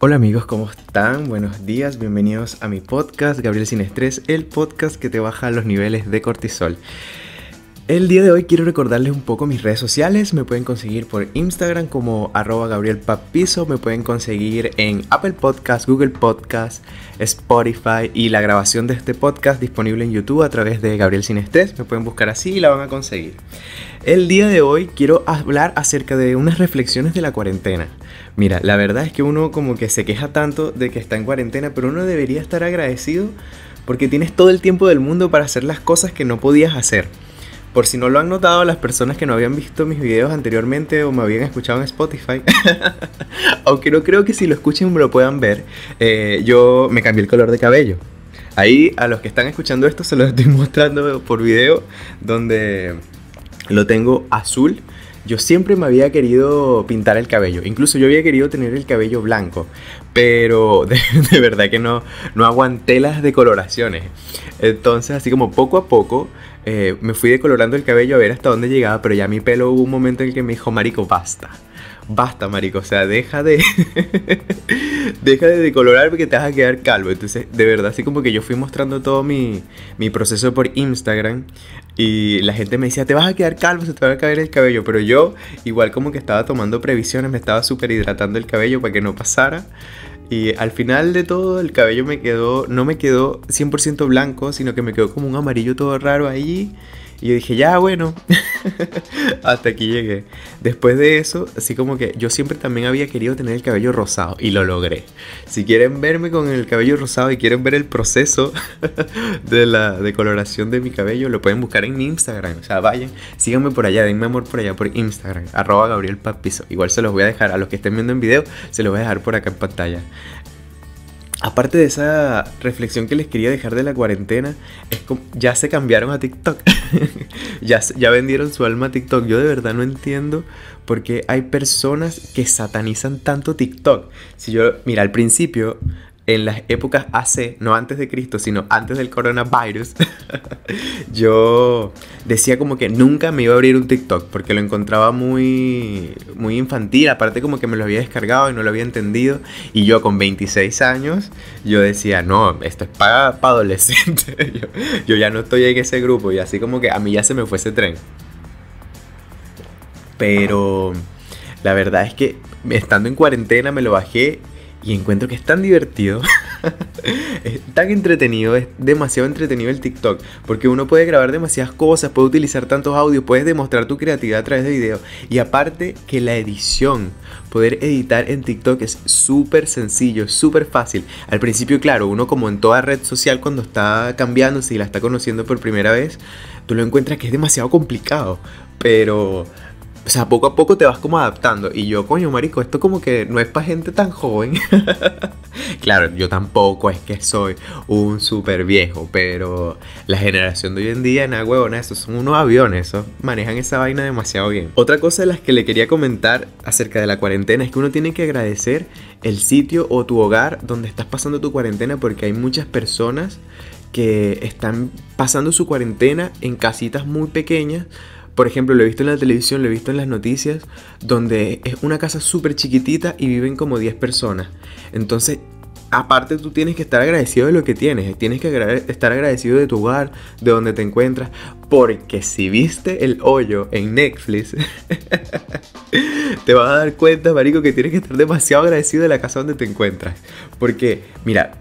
Hola amigos, ¿cómo están? Buenos días, bienvenidos a mi podcast Gabriel Sin Estrés, el podcast que te baja los niveles de cortisol. El día de hoy quiero recordarles un poco mis redes sociales. Me pueden conseguir por Instagram como arroba Gabriel Papizo. Me pueden conseguir en Apple Podcast, Google Podcast, Spotify y la grabación de este podcast disponible en YouTube a través de Gabriel Sin. Me pueden buscar así y la van a conseguir. El día de hoy quiero hablar acerca de unas reflexiones de la cuarentena. Mira, la verdad es que uno como que se queja tanto de que está en cuarentena, pero uno debería estar agradecido porque tienes todo el tiempo del mundo para hacer las cosas que no podías hacer. Por si no lo han notado las personas que no habían visto mis videos anteriormente o me habían escuchado en Spotify, aunque no creo que si lo escuchen me lo puedan ver, eh, yo me cambié el color de cabello. Ahí a los que están escuchando esto se los estoy mostrando por video donde lo tengo azul yo siempre me había querido pintar el cabello, incluso yo había querido tener el cabello blanco, pero de, verdad que no, no aguanté las decoloraciones. Entonces, así como poco a poco, eh, me fui decolorando el cabello a ver hasta dónde llegaba, pero ya mi pelo hubo un momento en el que me dijo, Marico, basta basta, marico, o sea, deja de deja de decolorar porque te vas a quedar calvo. Entonces, de verdad, así como que yo fui mostrando todo mi, mi proceso por Instagram y la gente me decía, te vas a quedar calvo, se te va a caer el cabello, pero yo igual como que estaba tomando previsiones, me estaba súper hidratando el cabello para que no pasara. Y al final de todo el cabello me quedó, no me quedó 100% blanco, sino que me quedó como un amarillo todo raro ahí. Y yo dije, ya, bueno, hasta aquí llegué. Después de eso, así como que yo siempre también había querido tener el cabello rosado y lo logré. Si quieren verme con el cabello rosado y quieren ver el proceso de la decoloración de mi cabello, lo pueden buscar en mi Instagram. O sea, vayan, síganme por allá, denme amor por allá por Instagram, arroba Gabriel. Igual se los voy a dejar, a los que estén viendo en video, se los voy a dejar por acá en pantalla. Aparte de esa reflexión que les quería dejar de la cuarentena, es como, ya se cambiaron a TikTok. ya, ya vendieron su alma a TikTok. Yo de verdad no entiendo por qué hay personas que satanizan tanto TikTok. Si yo, mira, al principio en las épocas AC, no antes de Cristo, sino antes del coronavirus, yo decía como que nunca me iba a abrir un TikTok porque lo encontraba muy, muy infantil, aparte como que me lo había descargado y no lo había entendido, y yo con 26 años, yo decía, no, esto es para, adolescentes, yo, yo ya no estoy en ese grupo, y así como que a mí ya se me fue ese tren. Pero la verdad es que estando en cuarentena me lo bajé y encuentro que es tan divertido, es tan entretenido, es demasiado entretenido el TikTok, porque uno puede grabar demasiadas cosas, puede utilizar tantos audios, puedes demostrar tu creatividad a través de video y aparte que la edición, poder editar en TikTok es súper sencillo, súper fácil. Al principio, claro, uno como en toda red social cuando está cambiándose y la está conociendo por primera vez, tú lo encuentras que es demasiado complicado, pero o sea, poco a poco te vas como adaptando. Y yo, coño, marico, esto como que no es para gente tan joven. claro, yo tampoco es que soy un súper viejo, pero la generación de hoy en día, nada huevona, esos son unos aviones, esos manejan esa vaina demasiado bien. Otra cosa de las que le quería comentar acerca de la cuarentena es que uno tiene que agradecer el sitio o tu hogar donde estás pasando tu cuarentena porque hay muchas personas que están pasando su cuarentena en casitas muy pequeñas por ejemplo, lo he visto en la televisión, lo he visto en las noticias, donde es una casa súper chiquitita y viven como 10 personas. Entonces, aparte tú tienes que estar agradecido de lo que tienes, tienes que estar agradecido de tu hogar, de donde te encuentras, porque si viste el hoyo en Netflix, te vas a dar cuenta, marico, que tienes que estar demasiado agradecido de la casa donde te encuentras. Porque, mira,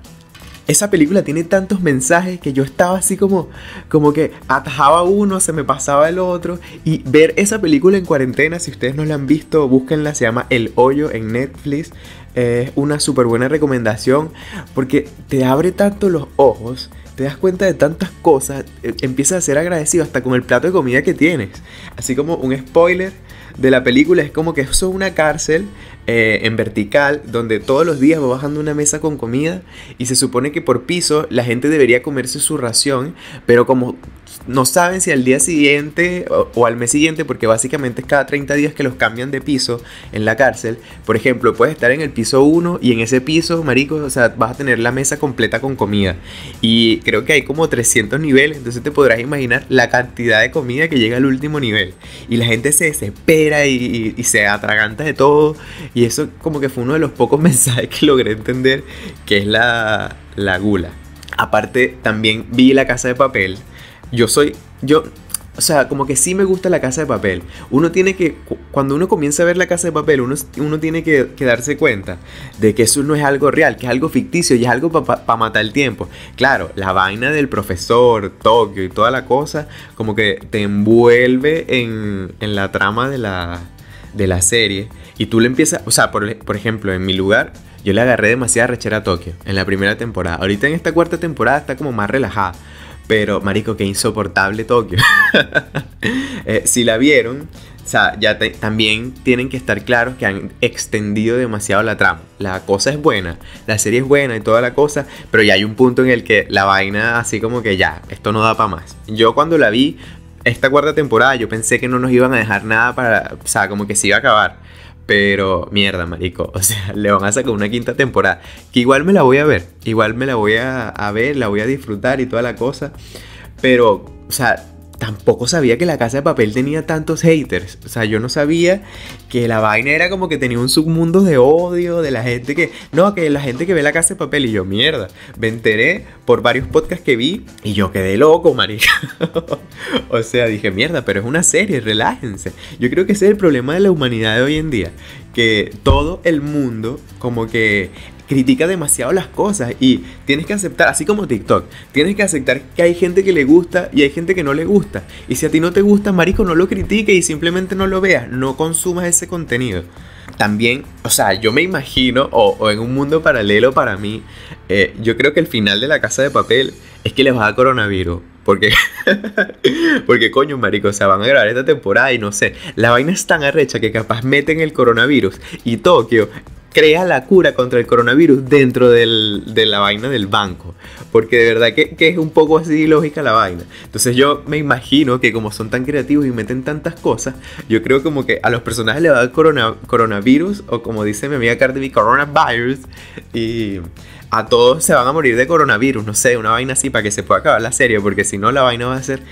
esa película tiene tantos mensajes que yo estaba así como, como que atajaba uno, se me pasaba el otro. Y ver esa película en cuarentena, si ustedes no la han visto, búsquenla, se llama El Hoyo en Netflix. Es una súper buena recomendación porque te abre tanto los ojos, te das cuenta de tantas cosas, eh, empiezas a ser agradecido hasta con el plato de comida que tienes. Así como un spoiler de la película es como que eso es una cárcel eh, en vertical donde todos los días va bajando una mesa con comida y se supone que por piso la gente debería comerse su ración, pero como no saben si al día siguiente o, al mes siguiente, porque básicamente es cada 30 días que los cambian de piso en la cárcel. Por ejemplo, puedes estar en el piso 1 y en ese piso, marico, o sea, vas a tener la mesa completa con comida. Y creo que hay como 300 niveles, entonces te podrás imaginar la cantidad de comida que llega al último nivel. Y la gente se desespera y, se atraganta de todo. Y eso como que fue uno de los pocos mensajes que logré entender, que es la, la gula. Aparte, también vi la casa de papel yo soy, yo, o sea, como que sí me gusta la casa de papel. Uno tiene que, cuando uno comienza a ver la casa de papel, uno, uno tiene que, darse cuenta de que eso no es algo real, que es algo ficticio y es algo para matar el tiempo. Claro, la vaina del profesor, Tokio y toda la cosa, como que te envuelve en, en la trama de la, de la serie. Y tú le empiezas, o sea, por, por ejemplo, en mi lugar, yo le agarré demasiada rechera a Tokio en la primera temporada. Ahorita en esta cuarta temporada está como más relajada. Pero, marico, qué insoportable Tokio. Eh, si la vieron, o sea, ya también tienen que estar claros que han extendido demasiado la trama. La cosa es buena, la serie es buena y toda la cosa, pero ya hay un punto en el que la vaina así como que ya, esto no da para más. Yo cuando la vi, esta cuarta temporada, yo pensé que no nos iban a dejar nada para, o sea, como que se iba a acabar. Pero mierda, marico. O sea, le van a sacar una quinta temporada. Que igual me la voy a ver. Igual me la voy a, ver, la voy a disfrutar y toda la cosa. Pero, o sea, tampoco sabía que la casa de papel tenía tantos haters. O sea, yo no sabía que la vaina era como que tenía un submundo de odio de la gente que. No, que la gente que ve la casa de papel. Y yo, mierda. Me enteré por varios podcasts que vi y yo quedé loco, marica. o sea, dije, mierda, pero es una serie, relájense. Yo creo que ese es el problema de la humanidad de hoy en día. Que todo el mundo, como que critica demasiado las cosas y tienes que aceptar, así como TikTok, tienes que aceptar que hay gente que le gusta y hay gente que no le gusta. Y si a ti no te gusta, marico, no lo critiques y simplemente no lo veas, no consumas ese contenido. También, o sea, yo me imagino, o, en un mundo paralelo para mí, eh, yo creo que el final de la casa de papel es que les va a coronavirus. Porque, porque coño, marico, o sea, van a grabar esta temporada y no sé, la vaina es tan arrecha que capaz meten el coronavirus y Tokio crea la cura contra el coronavirus dentro del, de la vaina del banco. Porque de verdad que, que, es un poco así lógica la vaina. Entonces yo me imagino que como son tan creativos y meten tantas cosas, yo creo como que a los personajes le va a dar corona, coronavirus, o como dice mi amiga Cardi B, coronavirus, y a todos se van a morir de coronavirus, no sé, una vaina así para que se pueda acabar la serie, porque si no la vaina va a ser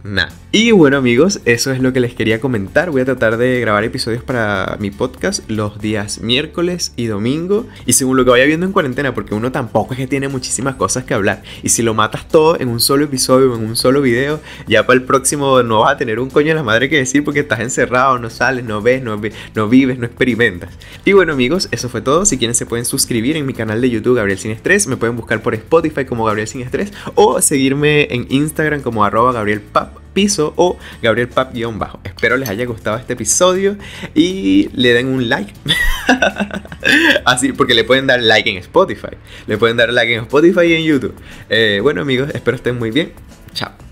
eterna. Y bueno amigos, eso es lo que les quería comentar. Voy a tratar de grabar episodios para mi podcast los días miércoles y domingo. Y según lo que vaya viendo en cuarentena, porque uno tampoco es que tiene muchísimas cosas que hablar. Y si lo matas todo en un solo episodio, en un solo video, ya para el próximo no vas a tener un coño de la madre que decir porque estás encerrado, no sales, no ves, no, no vives, no experimentas. Y bueno amigos, eso fue todo. Si quieren se pueden suscribir en mi canal de YouTube Gabriel Sin Estrés. Me pueden buscar por Spotify como Gabriel Sin Estrés. O seguirme en Instagram como arroba Gabriel piso o Gabriel Pap-bajo. Espero les haya gustado este episodio y le den un like. Así, porque le pueden dar like en Spotify. Le pueden dar like en Spotify y en YouTube. Eh, bueno amigos, espero estén muy bien. Chao.